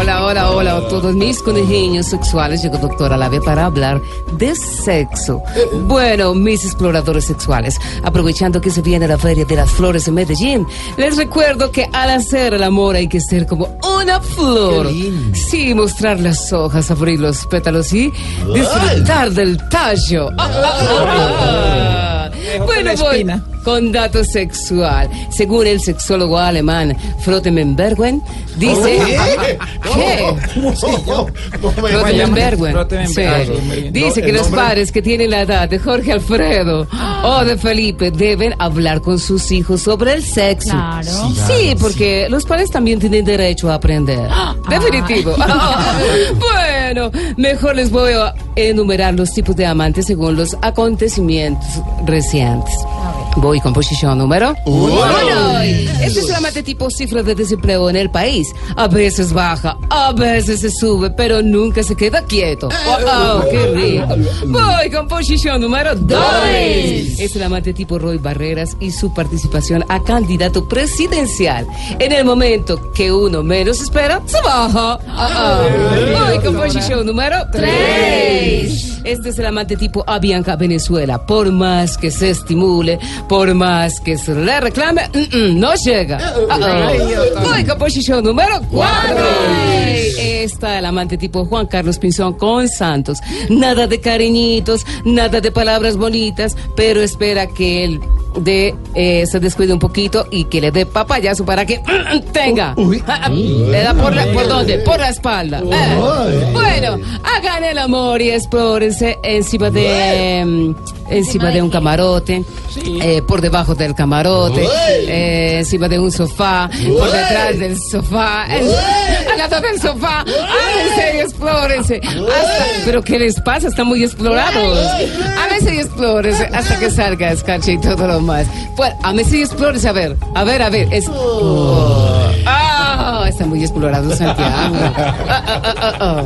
Hola, hola, hola a todos mis conejillos sexuales. Llegó doctora Labia para hablar de sexo. Bueno, mis exploradores sexuales, aprovechando que se viene la Feria de las Flores en Medellín, les recuerdo que al hacer el amor hay que ser como una flor. Sí, mostrar las hojas, abrir los pétalos y disfrutar del tallo. Ah, ah. Bueno, voy. con dato sexual. Según el sexólogo alemán Frottemenbergen, dice... Sí. Dice que los padres que tienen la edad de Jorge Alfredo o de Felipe deben hablar con sus hijos sobre el sexo. Claro. Sí, porque los padres también tienen derecho a aprender. Definitivo. bueno, mejor les voy a enumerar los tipos de amantes según los acontecimientos recientes. Voy con posición número uno. Este es el amante tipo cifra de desempleo en el país. A veces baja, a veces se sube, pero nunca se queda quieto. ¡Wow! ¡Qué rico! Voy con posición número dos. Es el amante tipo Roy Barreras y su participación a candidato presidencial. En el momento que uno menos espera, se baja. Ah. Voy con posición número tres. Este es el amante tipo Avianca Venezuela. Por más que se estimule, por más que se le reclame, mm, mm, no llega. Ah, ah. Voy con posición número 4. Está el amante tipo Juan Carlos Pinzón con Santos. Nada de cariñitos, nada de palabras bonitas, pero espera que él de eh, se descuide un poquito y que le dé papayazo para que tenga. Ah, ah, le da por, la, por dónde? Por la espalda. Eh, bueno, hagan el amor y explórense encima de encima de un camarote, eh, por debajo del camarote, eh, encima de un sofá, por detrás del sofá, al lado del sofá. Ámense y explórense. Hasta- pero ¿qué les pasa? Están muy explorados. Ámense y explórense hasta que salga escarcha y todo lo más. Pues, ámense y explórense. A ver, a ver, a ver. Es... Oh. Está muy explorado Santiago. Ah, ah, ah.